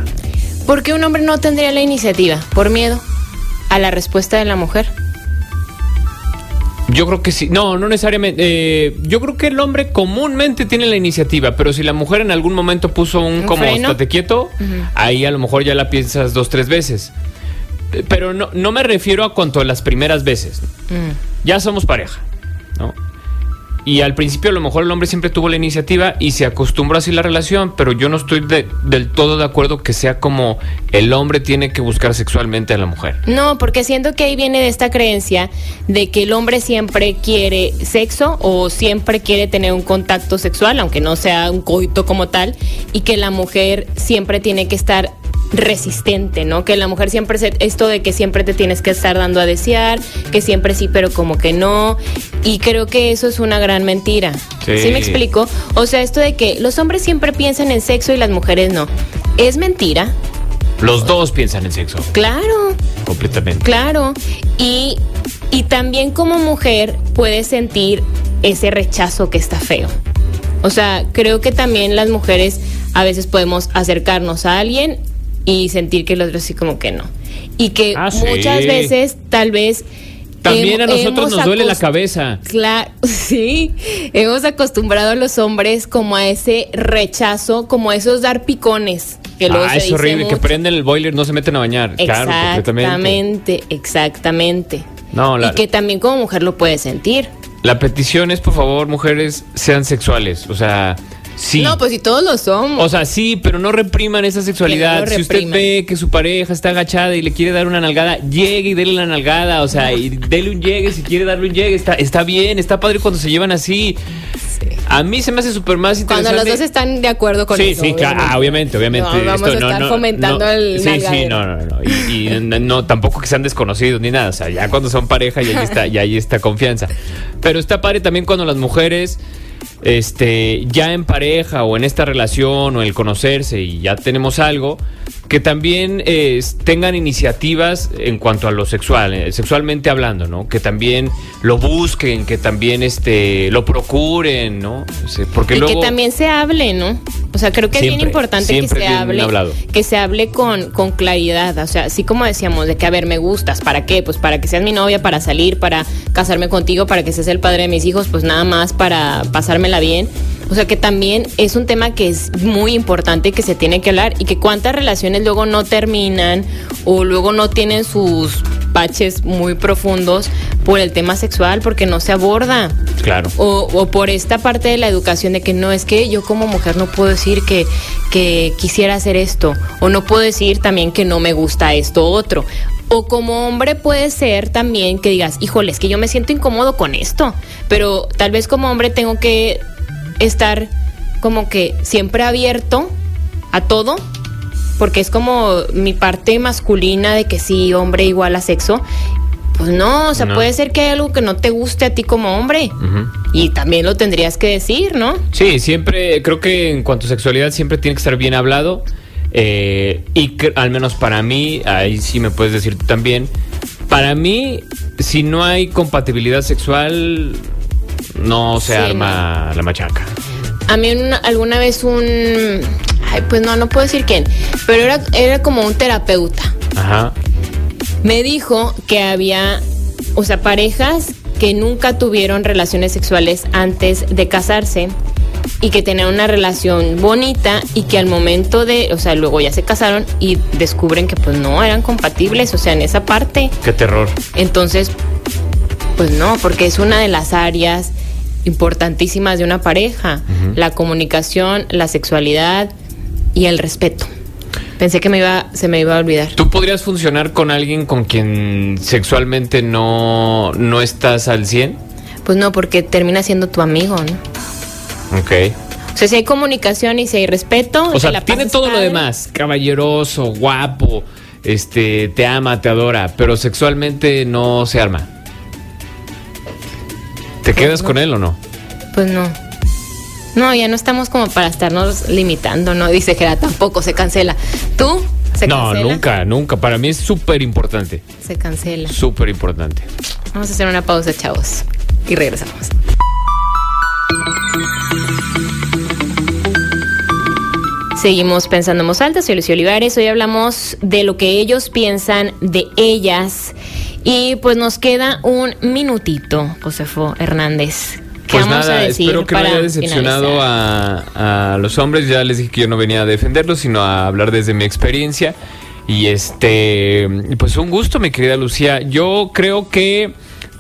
¿Por qué un hombre no tendría la iniciativa? ¿Por miedo a la respuesta de la mujer? Yo creo que sí. No, no necesariamente. Eh, yo creo que el hombre comúnmente tiene la iniciativa, pero si la mujer en algún momento puso un, ¿Un como freno? estate quieto, ahí a lo mejor ya la piensas dos, tres veces. Pero no, no me refiero a cuanto a las primeras veces. Mm. Ya somos pareja, ¿no? Y al principio a lo mejor el hombre siempre tuvo la iniciativa y se acostumbró así la relación, pero yo no estoy de- del todo de acuerdo que sea como el hombre tiene que buscar sexualmente a la mujer. No, porque siento que ahí viene de esta creencia de que el hombre siempre quiere sexo o siempre quiere tener un contacto sexual, aunque no sea un coito como tal, y que la mujer siempre tiene que estar resistente, ¿no? Que la mujer siempre se, esto de que siempre te tienes que estar dando a desear, que siempre sí, pero como que no, y creo que eso es una gran mentira. Sí. ¿Sí me explico? O sea, esto de que los hombres siempre piensan en sexo y las mujeres no. Es mentira, Los dos piensan en sexo, claro. completamente. Claro, y, y también como mujer puedes sentir ese rechazo que está feo. O sea, creo que también las mujeres a veces podemos acercarnos a alguien y sentir que el otro sí como que no. Y que Ah, sí. muchas veces tal vez... También a nosotros nos duele la cabeza. Claro, sí. Hemos acostumbrado a los hombres como a ese rechazo, como a esos dar picones. Que Ah, se es dice horrible, que prenden el boiler, no se meten a bañar. Claro, completamente. Exactamente, exactamente. No, la- y que también como mujer lo puedes sentir. La petición es, por favor, mujeres, sean sexuales. O sea, sí. No, pues si todos lo somos. O sea, sí, pero no repriman esa sexualidad. No si usted ve que su pareja está agachada y le quiere dar una nalgada, llegue y dele la nalgada. O sea, y dele un llegue si quiere darle un llegue. Está, está bien, está padre cuando se llevan así. A mí se me hace súper más Cuando interesante. los dos están de acuerdo con sí, eso. sí, claro. Ah, obviamente, obviamente. No, vamos Esto a estar fomentando no, el Sí, sí, no, no, no. Y, no, tampoco que sean desconocidos ni nada. O sea, ya cuando son pareja y ahí está, y ahí está confianza. Pero está padre también cuando las mujeres, este, ya en pareja o en esta relación o el conocerse y ya tenemos algo, que también eh, tengan iniciativas en cuanto a lo sexual, eh, sexualmente hablando, ¿no? Que también lo busquen, que también este, lo procuren, ¿no? Porque y luego... que también se hable, ¿no? O sea, creo que es bien importante que se hable, hablado. que se hable con, con claridad. O sea, así como decíamos, de que a ver, me gustas, ¿para qué? Pues para que seas mi novia, para salir, para casarme contigo, para que seas el padre de mis hijos, pues nada más para bien. O sea, que también es un tema que es muy importante que se tiene que hablar y que cuántas relaciones luego no terminan o luego no tienen sus baches muy profundos por el tema sexual porque no se aborda. Claro. O, o por esta parte de la educación de que no es que yo como mujer no puedo decir que, que quisiera hacer esto, o no puedo decir también que no me gusta esto otro. O como hombre puede ser también que digas, híjole, es que yo me siento incómodo con esto, pero tal vez como hombre tengo que estar como que siempre abierto a todo, porque es como mi parte masculina de que sí, hombre igual a sexo, Pues no, o sea, No. puede ser que hay algo que no te guste a ti como hombre. Y también lo tendrías que decir, ¿no? Sí, siempre, creo que en cuanto a sexualidad siempre tiene que estar bien hablado. Eh, y que, al menos para mí, ahí sí me puedes decir tú también, para mí, si no hay compatibilidad sexual, no se Sí, arma la machaca. A mí una- alguna vez un... Ay, pues no, no puedo decir quién. Pero era, era como un terapeuta. Ajá. Me dijo que había, o sea, parejas que nunca tuvieron relaciones sexuales antes de casarse y que tenían una relación bonita y que al momento de, o sea, luego ya se casaron y descubren que pues no eran compatibles, o sea, en esa parte. Qué terror. Entonces, pues no, porque es una de las áreas importantísimas de una pareja, la comunicación, la sexualidad y el respeto. Pensé que me iba, se me iba a olvidar. ¿Tú podrías funcionar con alguien con quien sexualmente no, no estás al 100? Pues no, porque termina siendo tu amigo, ¿no? Ok. O sea, si hay comunicación y si hay respeto. O sea, la tiene todo lo demás, caballeroso, guapo, este, te ama, te adora, pero sexualmente no se arma. ¿Te quedas con él o no? Pues no. No, ya no estamos como para estarnos limitando, ¿no? Dice Gera, tampoco se cancela. ¿Tú? ¿Se no, cancela? nunca, nunca. Para mí es súper importante. Se cancela. Súper importante. Vamos a hacer una pausa, chavos. Y regresamos. Seguimos pensando en voz alta, soy Lucio Olivares. Hoy hablamos de lo que ellos piensan de ellas. Y pues nos queda un minutito, Josefo Hernández. ¿Qué Pues vamos nada, a decir espero que no para haya decepcionado a, a los hombres. Ya les dije que yo no venía a defenderlos, sino a hablar desde mi experiencia. Y este, pues un gusto, mi querida Lucía. Yo creo que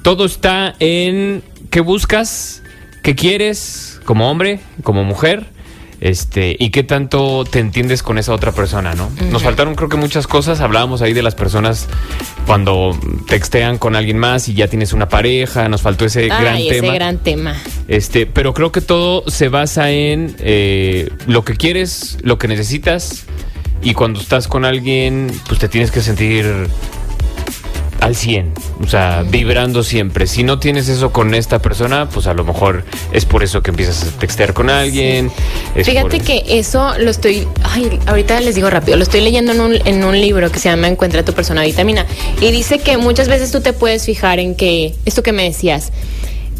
todo está en qué buscas, qué quieres como hombre, como mujer. Este, y qué tanto te entiendes con esa otra persona, ¿no? Nos faltaron creo que muchas cosas, hablábamos ahí de las personas cuando textean con alguien más y ya tienes una pareja, nos faltó ese gran Ay, ese tema. gran tema. Este, pero creo que todo se basa en eh, lo que quieres, lo que necesitas y cuando estás con alguien, pues te tienes que sentir al 100, o sea, vibrando siempre. Si no tienes eso con esta persona, pues a lo mejor es por eso que empiezas a textear con alguien. es Fíjate que eso lo estoy, ay, ahorita les digo rápido, lo estoy leyendo en un, en un libro que se llama Encuentra tu persona vitamina y dice que muchas veces tú te puedes fijar en que, esto que me decías,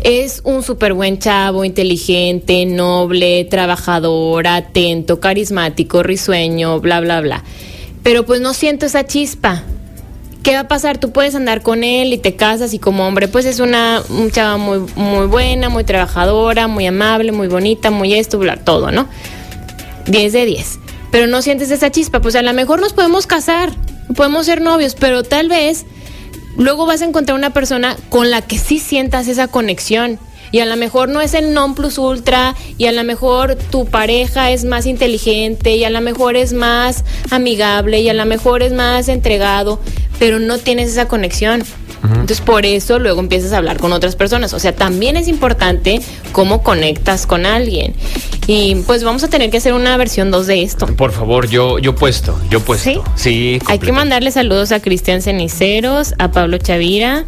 es un súper buen chavo, inteligente, noble, trabajador, atento, carismático, risueño, bla, bla, bla. Pero pues no siento esa chispa. ¿Qué va a pasar? Tú puedes andar con él y te casas y como hombre, pues es una un chava muy, muy buena, muy trabajadora, muy amable, muy bonita, muy esto, todo, ¿no? 10 de 10. Pero no sientes esa chispa, pues a lo mejor nos podemos casar, podemos ser novios, pero tal vez luego vas a encontrar una persona con la que sí sientas esa conexión. Y a lo mejor no es el non plus ultra, y a lo mejor tu pareja es más inteligente, y a lo mejor es más amigable, y a lo mejor es más entregado, pero no tienes esa conexión. Entonces por eso luego empiezas a hablar con otras personas. O sea, también es importante cómo conectas con alguien. Y pues vamos a tener que hacer una versión 2 de esto. Por favor, yo, yo puesto, yo puesto. ¿Sí? Sí. Hay que mandarle saludos a Cristian Ceniceros, a Pablo Chavira,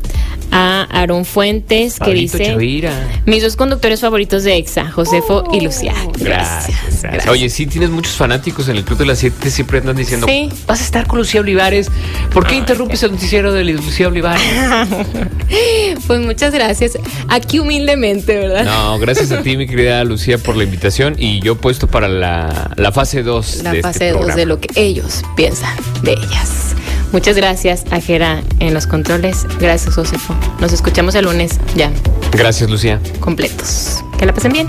a Aaron Fuentes, que Pablito dice... Chavira. Mis dos conductores favoritos de EXA, Josefo y Lucía. Gracias, gracias. Oye, sí, tienes muchos fanáticos en el Club de las 7, siempre andan diciendo, Sí. vas a estar con Lucía Olivares. ¿Por qué interrumpes el noticiero de Lucía Olivares? Pues muchas gracias. Aquí humildemente, ¿verdad? No, gracias a ti, mi querida Lucía, por la invitación. Y yo puesto para la, la fase 2 La de fase este 2 programa. de lo que ellos piensan de ellas. Muchas gracias a Jera en los controles. Gracias, Josefo. Nos escuchamos el lunes ya, Gracias, Lucía. completos. Que la pasen bien.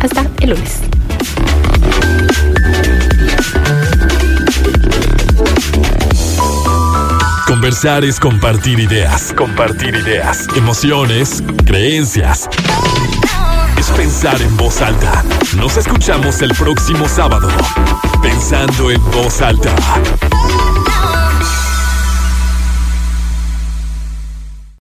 Hasta el lunes. Conversar es compartir ideas. Compartir ideas. Emociones, creencias. Es pensar en voz alta. Nos escuchamos el próximo sábado. Pensando en voz alta.